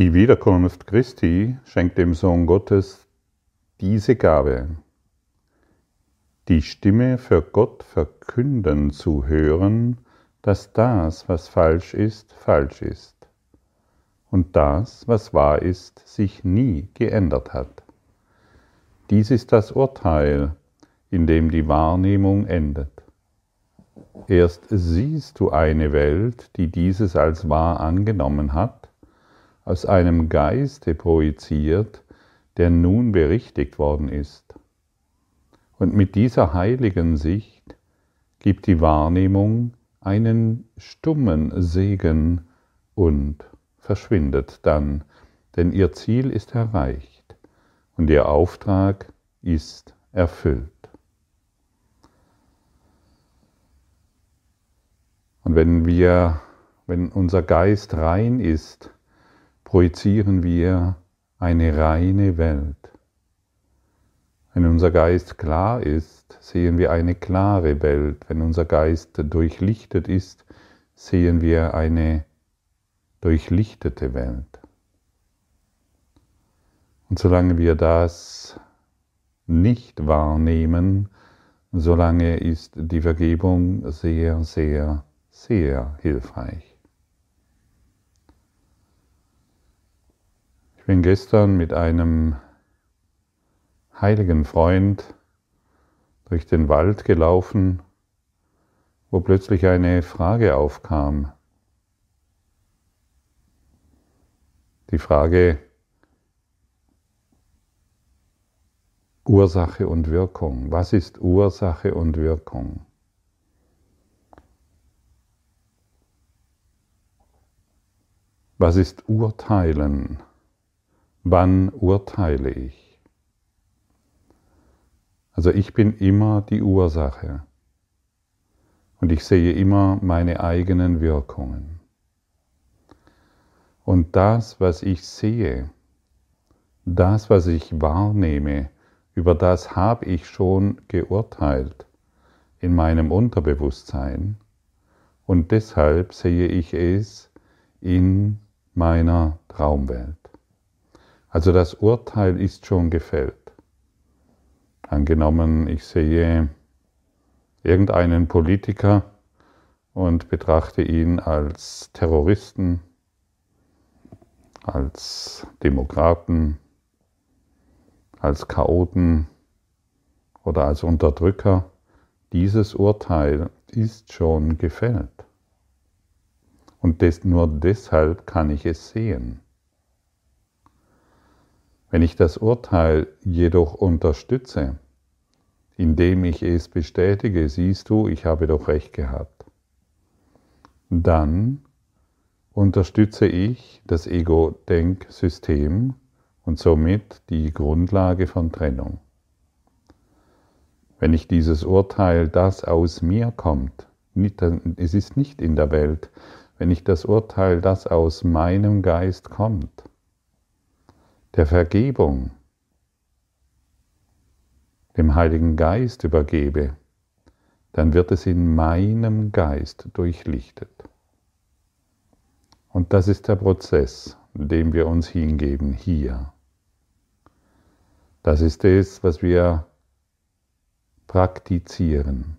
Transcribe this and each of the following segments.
Die Wiederkunft Christi schenkt dem Sohn Gottes diese Gabe, die Stimme für Gott verkünden zu hören, dass das, was falsch ist, falsch ist und das, was wahr ist, sich nie geändert hat. Dies ist das Urteil, in dem die Wahrnehmung endet. Erst siehst du eine Welt, die dieses als wahr angenommen hat, aus einem Geiste projiziert, der nun berichtigt worden ist. Und mit dieser heiligen Sicht gibt die Wahrnehmung einen stummen Segen und verschwindet dann, denn ihr Ziel ist erreicht und ihr Auftrag ist erfüllt. Und wenn wir, wenn unser Geist rein ist, projizieren wir eine reine Welt. Wenn unser Geist klar ist, sehen wir eine klare Welt. Wenn unser Geist durchlichtet ist, sehen wir eine durchlichtete Welt. Und solange wir das nicht wahrnehmen, solange ist die Vergebung sehr, sehr, sehr hilfreich. Bin gestern mit einem heiligen Freund durch den Wald gelaufen, wo plötzlich eine Frage aufkam. Die Frage Ursache und Wirkung. Was ist Ursache und Wirkung? Was ist Urteilen? Wann urteile ich? Also ich bin immer die Ursache und ich sehe immer meine eigenen Wirkungen. Und das, was ich sehe, das, was ich wahrnehme, über das habe ich schon geurteilt in meinem Unterbewusstsein und deshalb sehe ich es in meiner Traumwelt. Also das Urteil ist schon gefällt. Angenommen, ich sehe irgendeinen Politiker und betrachte ihn als Terroristen als Demokraten, als Chaoten oder als Unterdrücker, dieses Urteil ist schon gefällt. Und des, nur deshalb kann ich es sehen. Wenn ich das Urteil jedoch unterstütze, indem ich es bestätige, siehst du, ich habe doch recht gehabt, dann unterstütze ich das Ego-Denksystem und somit die Grundlage von Trennung. Wenn ich dieses Urteil, das aus mir kommt, es ist nicht in der Welt, wenn ich das Urteil, das aus meinem Geist kommt, der Vergebung, dem Heiligen Geist übergebe, dann wird es in meinem Geist durchlichtet. Und das ist der Prozess, dem wir uns hingeben hier. Das ist es, was wir praktizieren.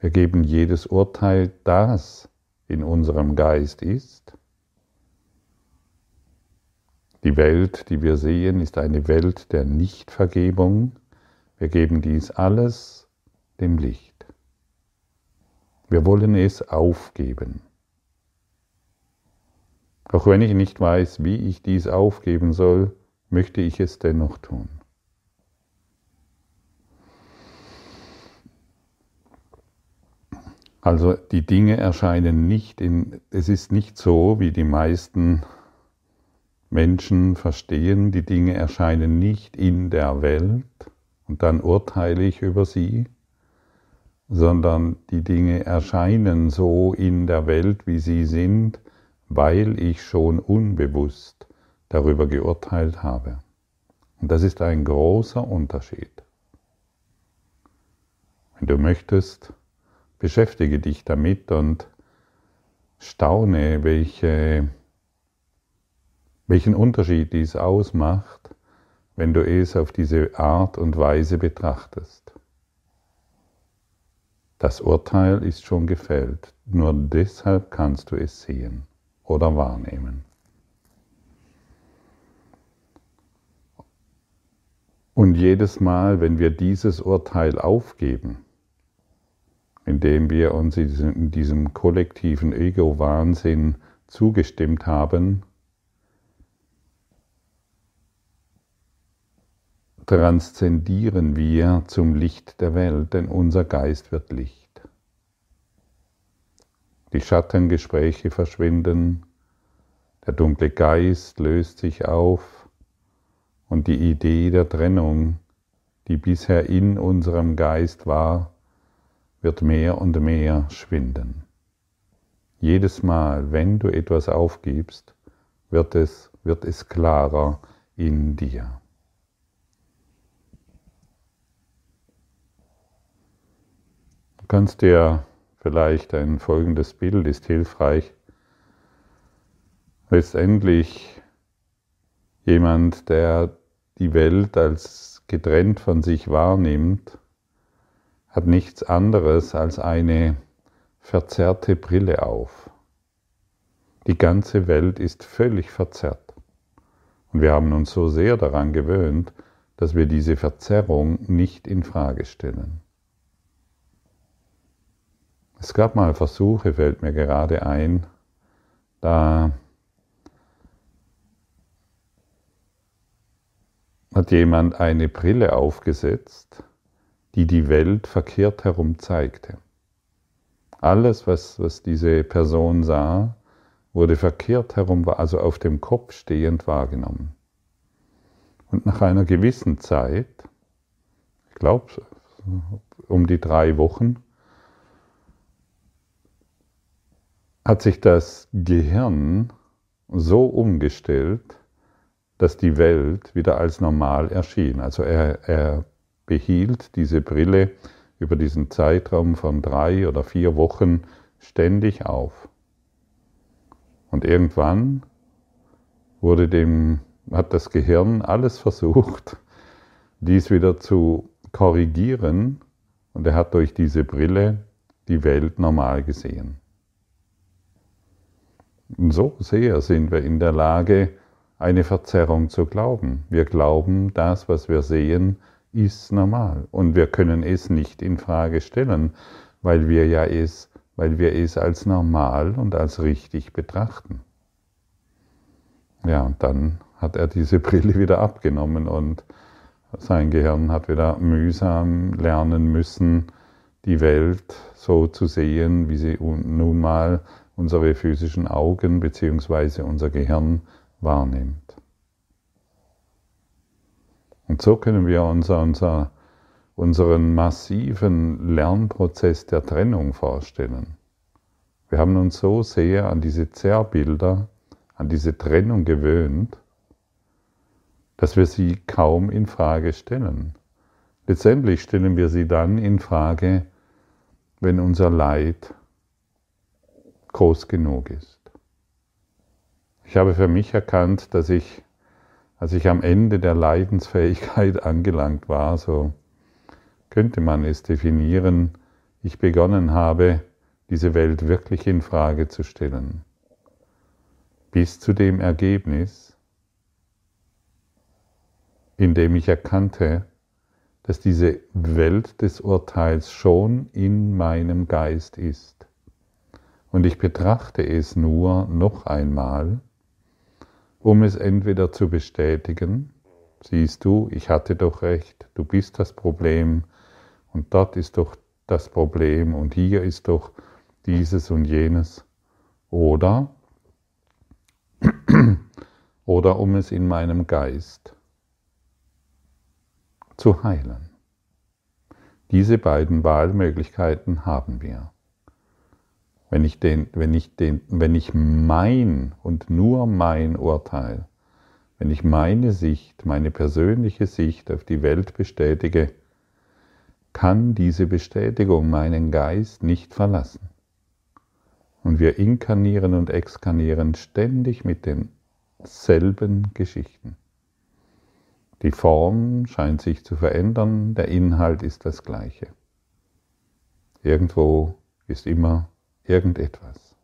Wir geben jedes Urteil, das in unserem Geist ist. Die Welt, die wir sehen, ist eine Welt der Nichtvergebung. Wir geben dies alles dem Licht. Wir wollen es aufgeben. Auch wenn ich nicht weiß, wie ich dies aufgeben soll, möchte ich es dennoch tun. Also die Dinge erscheinen nicht in, es ist nicht so, wie die meisten Menschen verstehen, die Dinge erscheinen nicht in der Welt und dann urteile ich über sie, sondern die Dinge erscheinen so in der Welt, wie sie sind, weil ich schon unbewusst darüber geurteilt habe. Und das ist ein großer Unterschied. Wenn du möchtest, beschäftige dich damit und staune, welche, welchen Unterschied dies ausmacht, wenn du es auf diese Art und Weise betrachtest. Das Urteil ist schon gefällt, nur deshalb kannst du es sehen oder wahrnehmen. Und jedes Mal, wenn wir dieses Urteil aufgeben, indem wir uns in diesem kollektiven Ego-Wahnsinn zugestimmt haben, transzendieren wir zum Licht der Welt, denn unser Geist wird Licht. Die Schattengespräche verschwinden, der dunkle Geist löst sich auf und die Idee der Trennung, die bisher in unserem Geist war, wird mehr und mehr schwinden. Jedes Mal, wenn du etwas aufgibst, wird es, wird es klarer in dir. Kannst dir vielleicht ein folgendes Bild ist hilfreich. Letztendlich jemand, der die Welt als getrennt von sich wahrnimmt, hat nichts anderes als eine verzerrte Brille auf. Die ganze Welt ist völlig verzerrt. Und wir haben uns so sehr daran gewöhnt, dass wir diese Verzerrung nicht in Frage stellen. Es gab mal Versuche, fällt mir gerade ein, da hat jemand eine Brille aufgesetzt, die die Welt verkehrt herum zeigte. Alles, was, was diese Person sah, wurde verkehrt herum, also auf dem Kopf stehend wahrgenommen. Und nach einer gewissen Zeit, ich glaube um die drei Wochen, hat sich das Gehirn so umgestellt, dass die Welt wieder als normal erschien. Also er, er behielt diese Brille über diesen Zeitraum von drei oder vier Wochen ständig auf. Und irgendwann wurde dem, hat das Gehirn alles versucht, dies wieder zu korrigieren und er hat durch diese Brille die Welt normal gesehen. So sehr sind wir in der Lage, eine Verzerrung zu glauben. Wir glauben, das, was wir sehen, ist normal und wir können es nicht in Frage stellen, weil wir ja es, weil wir es als normal und als richtig betrachten. Ja, und dann hat er diese Brille wieder abgenommen und sein Gehirn hat wieder mühsam lernen müssen, die Welt so zu sehen, wie sie nun mal unsere physischen Augen bzw. unser Gehirn wahrnimmt. Und so können wir unser, unser, unseren massiven Lernprozess der Trennung vorstellen. Wir haben uns so sehr an diese Zerrbilder, an diese Trennung gewöhnt, dass wir sie kaum in Frage stellen. Letztendlich stellen wir sie dann in Frage, wenn unser Leid groß genug ist. Ich habe für mich erkannt, dass ich, als ich am Ende der Leidensfähigkeit angelangt war, so könnte man es definieren, ich begonnen habe, diese Welt wirklich in Frage zu stellen. Bis zu dem Ergebnis, in dem ich erkannte, dass diese Welt des Urteils schon in meinem Geist ist. Und ich betrachte es nur noch einmal, um es entweder zu bestätigen, siehst du, ich hatte doch recht, du bist das Problem und dort ist doch das Problem und hier ist doch dieses und jenes, oder oder um es in meinem Geist zu heilen. Diese beiden Wahlmöglichkeiten haben wir. Wenn ich, den, wenn, ich den, wenn ich mein und nur mein Urteil, wenn ich meine Sicht, meine persönliche Sicht auf die Welt bestätige, kann diese Bestätigung meinen Geist nicht verlassen. Und wir inkarnieren und exkarnieren ständig mit den selben Geschichten. Die Form scheint sich zu verändern, der Inhalt ist das gleiche. Irgendwo ist immer irgendetwas.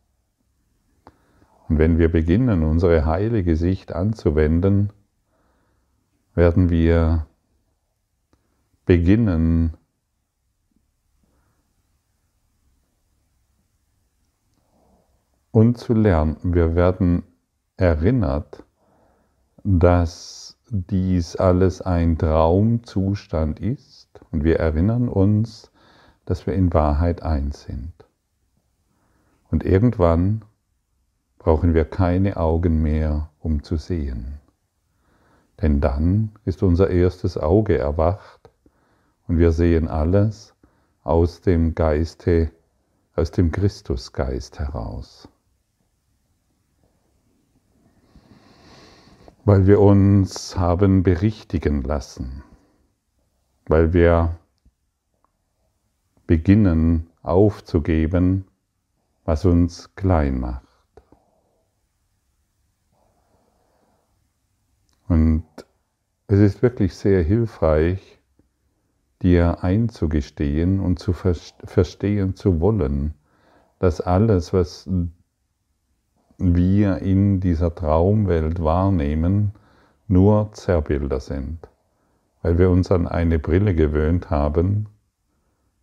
Und wenn wir beginnen, unsere heilige Sicht anzuwenden, werden wir beginnen, und zu lernen. Wir werden erinnert, dass dies alles ein Traumzustand ist und wir erinnern uns, dass wir in Wahrheit eins sind. Und irgendwann brauchen wir keine Augen mehr, um zu sehen. Denn dann ist unser erstes Auge erwacht und wir sehen alles aus dem Geiste, aus dem Christusgeist heraus. weil wir uns haben berichtigen lassen, weil wir beginnen aufzugeben, was uns klein macht. Und es ist wirklich sehr hilfreich, dir einzugestehen und zu verstehen zu wollen, dass alles, was wir in dieser Traumwelt wahrnehmen, nur Zerrbilder sind, weil wir uns an eine Brille gewöhnt haben,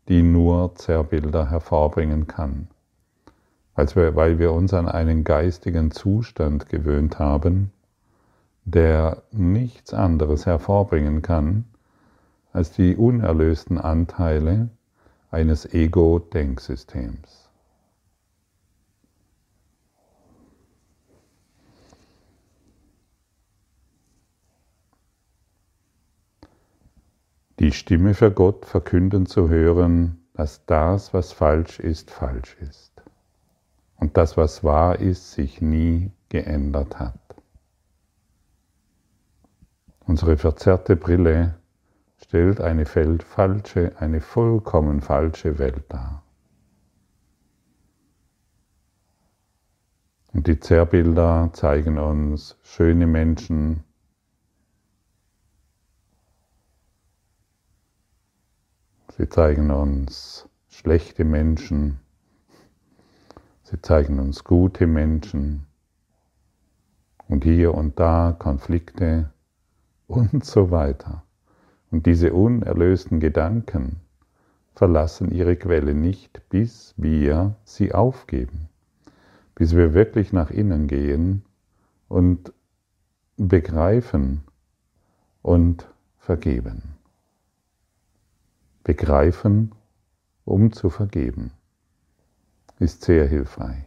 die nur Zerrbilder hervorbringen kann, weil wir uns an einen geistigen Zustand gewöhnt haben, der nichts anderes hervorbringen kann als die unerlösten Anteile eines Ego-Denksystems. die Stimme für Gott verkünden zu hören, dass das, was falsch ist, falsch ist und das, was wahr ist, sich nie geändert hat. Unsere verzerrte Brille stellt eine falsche, eine vollkommen falsche Welt dar. Und die Zerrbilder zeigen uns schöne Menschen, Sie zeigen uns schlechte Menschen. Sie zeigen uns gute Menschen. Und hier und da Konflikte und so weiter. Und diese unerlösten Gedanken verlassen ihre Quelle nicht, bis wir sie aufgeben, bis wir wirklich nach innen gehen und begreifen und vergeben begreifen, um zu vergeben, ist sehr hilfreich.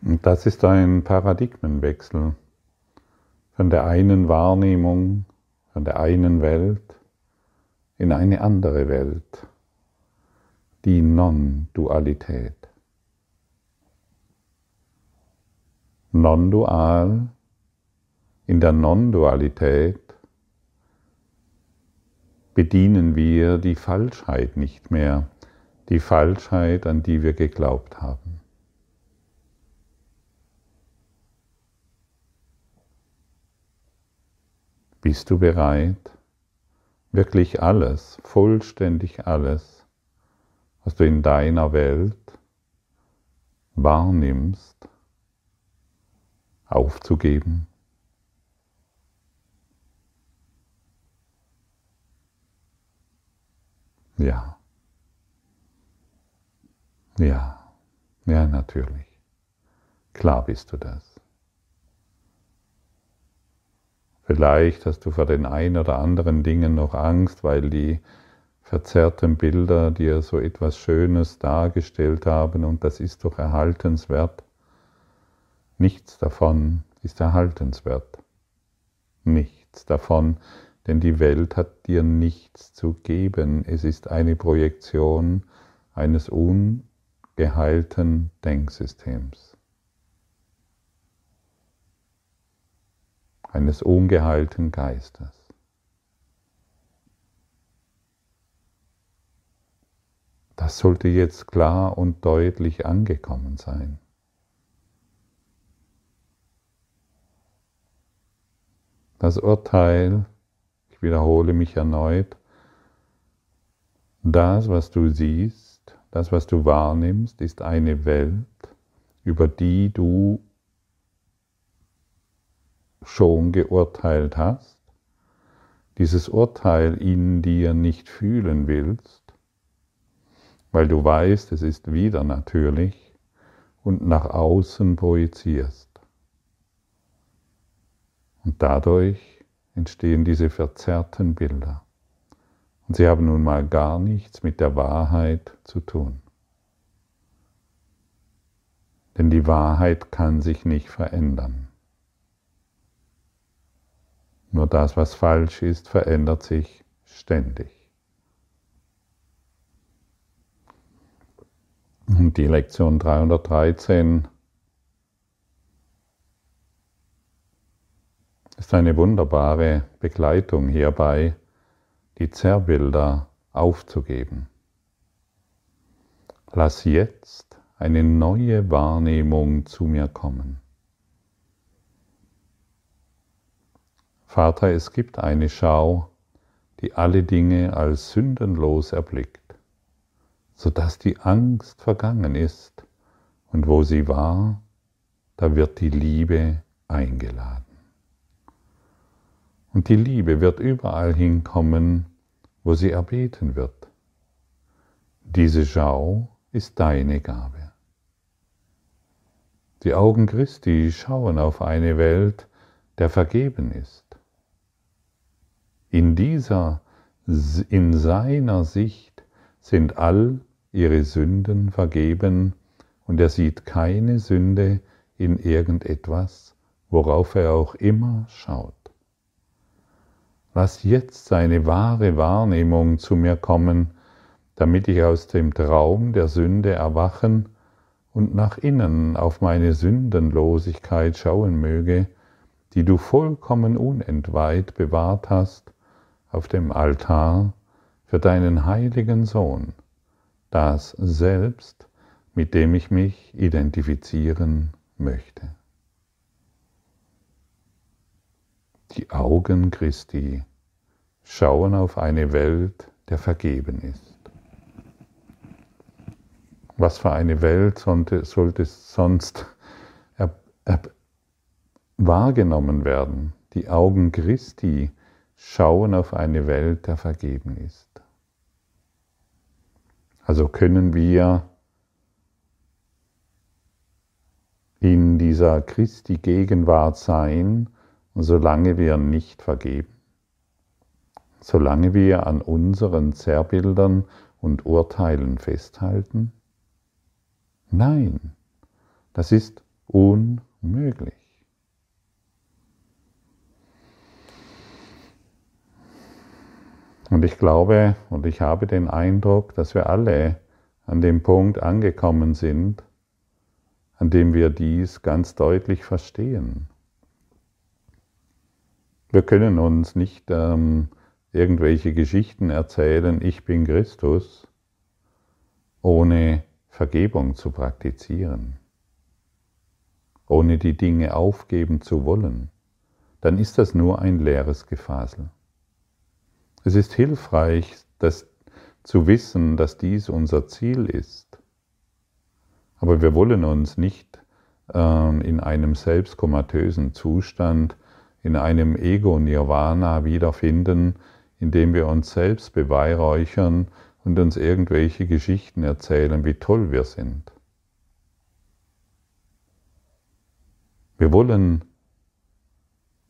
Das ist ein Paradigmenwechsel von der einen Wahrnehmung, von der einen Welt in eine andere Welt, die Non-Dualität. Non-dual, in der Non-Dualität bedienen wir die Falschheit nicht mehr, die Falschheit, an die wir geglaubt haben. Bist du bereit, wirklich alles, vollständig alles, was du in deiner Welt wahrnimmst, aufzugeben? Ja. Ja. Ja, natürlich. Klar bist du das. Vielleicht hast du vor den ein oder anderen Dingen noch Angst, weil die verzerrten Bilder dir so etwas Schönes dargestellt haben und das ist doch erhaltenswert. Nichts davon ist erhaltenswert. Nichts davon denn die Welt hat dir nichts zu geben. Es ist eine Projektion eines ungeheilten Denksystems, eines ungeheilten Geistes. Das sollte jetzt klar und deutlich angekommen sein. Das Urteil, ich wiederhole mich erneut, das, was du siehst, das, was du wahrnimmst, ist eine Welt, über die du schon geurteilt hast, dieses Urteil in dir nicht fühlen willst, weil du weißt, es ist wieder natürlich und nach außen projizierst. Und dadurch entstehen diese verzerrten Bilder. Und sie haben nun mal gar nichts mit der Wahrheit zu tun. Denn die Wahrheit kann sich nicht verändern. Nur das, was falsch ist, verändert sich ständig. Und die Lektion 313 ist eine wunderbare Begleitung hierbei, die Zerrbilder aufzugeben. Lass jetzt eine neue Wahrnehmung zu mir kommen. Vater, es gibt eine Schau, die alle Dinge als sündenlos erblickt, sodass die Angst vergangen ist und wo sie war, da wird die Liebe eingeladen. Und die Liebe wird überall hinkommen, wo sie erbeten wird. Diese Schau ist deine Gabe. Die Augen Christi schauen auf eine Welt, der vergeben ist. In dieser, in seiner Sicht sind all ihre Sünden vergeben und er sieht keine Sünde in irgendetwas, worauf er auch immer schaut. Lass jetzt seine wahre Wahrnehmung zu mir kommen, damit ich aus dem Traum der Sünde erwachen und nach innen auf meine Sündenlosigkeit schauen möge, die du vollkommen unentweiht bewahrt hast auf dem Altar für deinen heiligen Sohn, das Selbst, mit dem ich mich identifizieren möchte. Die Augen Christi schauen auf eine Welt, der vergeben ist. Was für eine Welt sollte, sollte sonst er, er, wahrgenommen werden? Die Augen Christi schauen auf eine Welt, der vergeben ist. Also können wir in dieser Christi Gegenwart sein solange wir nicht vergeben, solange wir an unseren Zerrbildern und Urteilen festhalten? Nein, das ist unmöglich. Und ich glaube und ich habe den Eindruck, dass wir alle an dem Punkt angekommen sind, an dem wir dies ganz deutlich verstehen. Wir können uns nicht ähm, irgendwelche Geschichten erzählen, ich bin Christus, ohne Vergebung zu praktizieren, ohne die Dinge aufgeben zu wollen. Dann ist das nur ein leeres Gefasel. Es ist hilfreich, das zu wissen, dass dies unser Ziel ist. Aber wir wollen uns nicht äh, in einem selbstkomatösen Zustand in einem Ego-Nirvana wiederfinden, indem wir uns selbst beweihräuchern und uns irgendwelche Geschichten erzählen, wie toll wir sind. Wir wollen,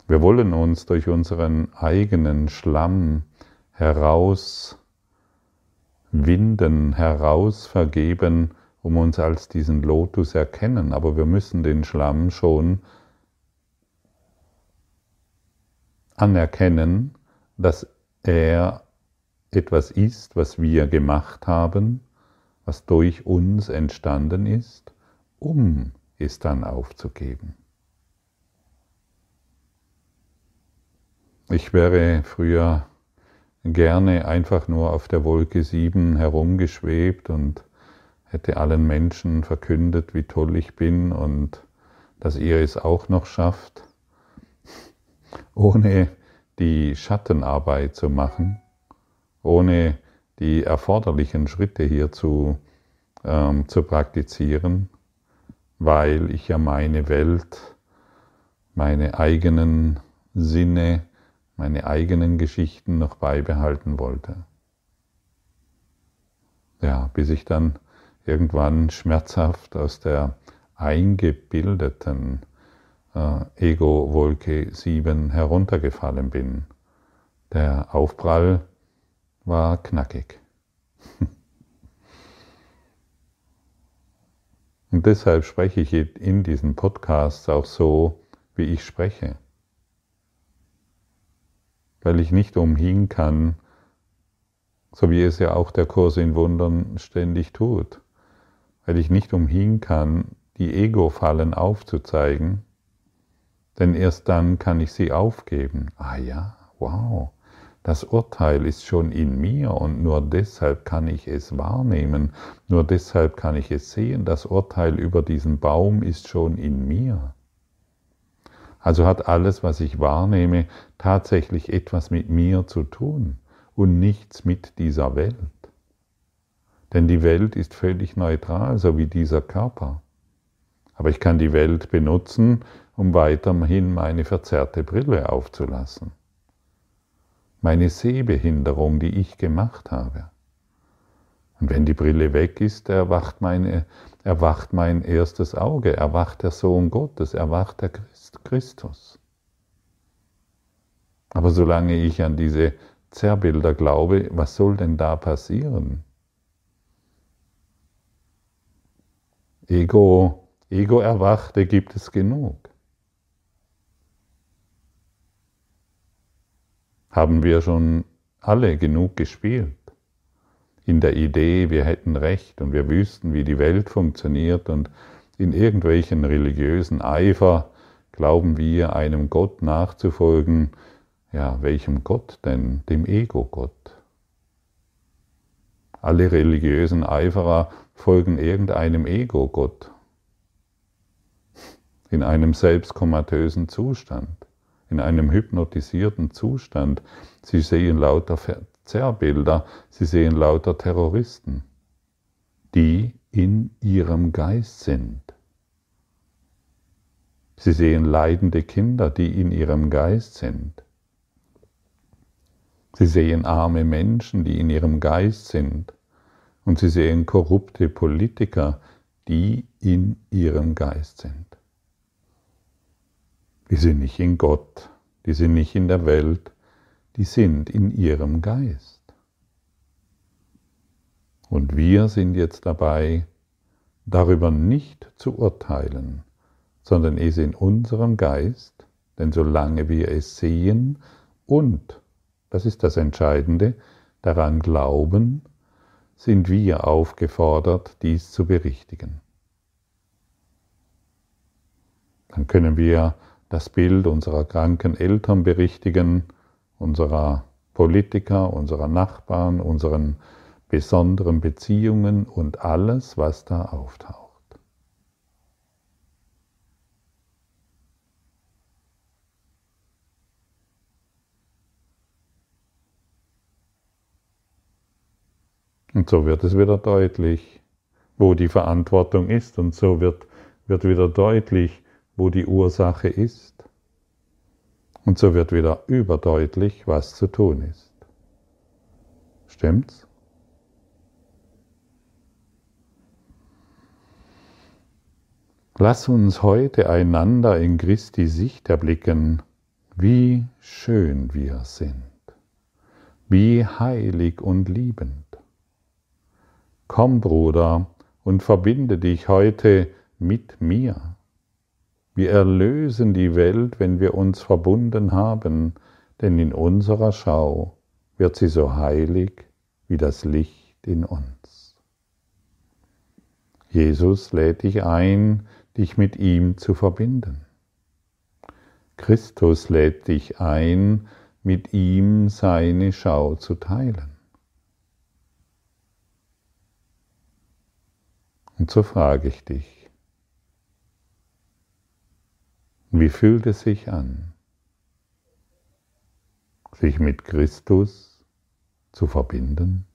wir wollen uns durch unseren eigenen Schlamm herauswinden, herausvergeben, um uns als diesen Lotus erkennen, aber wir müssen den Schlamm schon anerkennen dass er etwas ist, was wir gemacht haben, was durch uns entstanden ist, um es dann aufzugeben. Ich wäre früher gerne einfach nur auf der Wolke 7 herumgeschwebt und hätte allen Menschen verkündet, wie toll ich bin und dass ihr es auch noch schafft, ohne die Schattenarbeit zu machen, ohne die erforderlichen Schritte hierzu ähm, zu praktizieren, weil ich ja meine Welt, meine eigenen Sinne, meine eigenen Geschichten noch beibehalten wollte. Ja, bis ich dann irgendwann schmerzhaft aus der eingebildeten äh, Ego-Wolke 7 heruntergefallen bin. Der Aufprall war knackig. Und deshalb spreche ich in diesen Podcasts auch so, wie ich spreche. Weil ich nicht umhin kann, so wie es ja auch der Kurs in Wundern ständig tut, weil ich nicht umhin kann, die Ego-Fallen aufzuzeigen, denn erst dann kann ich sie aufgeben. Ah ja, wow, das Urteil ist schon in mir und nur deshalb kann ich es wahrnehmen, nur deshalb kann ich es sehen. Das Urteil über diesen Baum ist schon in mir. Also hat alles, was ich wahrnehme, tatsächlich etwas mit mir zu tun und nichts mit dieser Welt. Denn die Welt ist völlig neutral, so wie dieser Körper. Aber ich kann die Welt benutzen, um weiterhin meine verzerrte Brille aufzulassen meine Sehbehinderung, die ich gemacht habe. Und wenn die Brille weg ist, erwacht, meine, erwacht mein erstes Auge, erwacht der Sohn Gottes, erwacht der Christ, Christus. Aber solange ich an diese Zerrbilder glaube, was soll denn da passieren? Ego, Ego erwachte gibt es genug. haben wir schon alle genug gespielt. In der Idee, wir hätten Recht und wir wüssten, wie die Welt funktioniert und in irgendwelchen religiösen Eifer glauben wir, einem Gott nachzufolgen. Ja, welchem Gott denn? Dem Ego-Gott. Alle religiösen Eiferer folgen irgendeinem Ego-Gott in einem selbstkomatösen Zustand in einem hypnotisierten Zustand. Sie sehen lauter Zerrbilder, sie sehen lauter Terroristen, die in ihrem Geist sind. Sie sehen leidende Kinder, die in ihrem Geist sind. Sie sehen arme Menschen, die in ihrem Geist sind. Und sie sehen korrupte Politiker, die in ihrem Geist sind. Die sind nicht in Gott, die sind nicht in der Welt, die sind in ihrem Geist. Und wir sind jetzt dabei, darüber nicht zu urteilen, sondern es in unserem Geist, denn solange wir es sehen und, das ist das Entscheidende, daran glauben, sind wir aufgefordert, dies zu berichtigen. Dann können wir das Bild unserer kranken Eltern berichtigen, unserer Politiker, unserer Nachbarn, unseren besonderen Beziehungen und alles, was da auftaucht. Und so wird es wieder deutlich, wo die Verantwortung ist und so wird, wird wieder deutlich, wo die Ursache ist. Und so wird wieder überdeutlich, was zu tun ist. Stimmt's? Lass uns heute einander in Christi Sicht erblicken, wie schön wir sind, wie heilig und liebend. Komm, Bruder, und verbinde dich heute mit mir wir erlösen die Welt, wenn wir uns verbunden haben denn in unserer Schau wird sie so heilig wie das Licht in uns. Jesus lädt dich ein, dich mit ihm zu verbinden. Christus lädt dich ein, mit ihm seine Schau zu teilen. Und so frage ich dich, wie fühlt es sich an, sich mit Christus zu verbinden?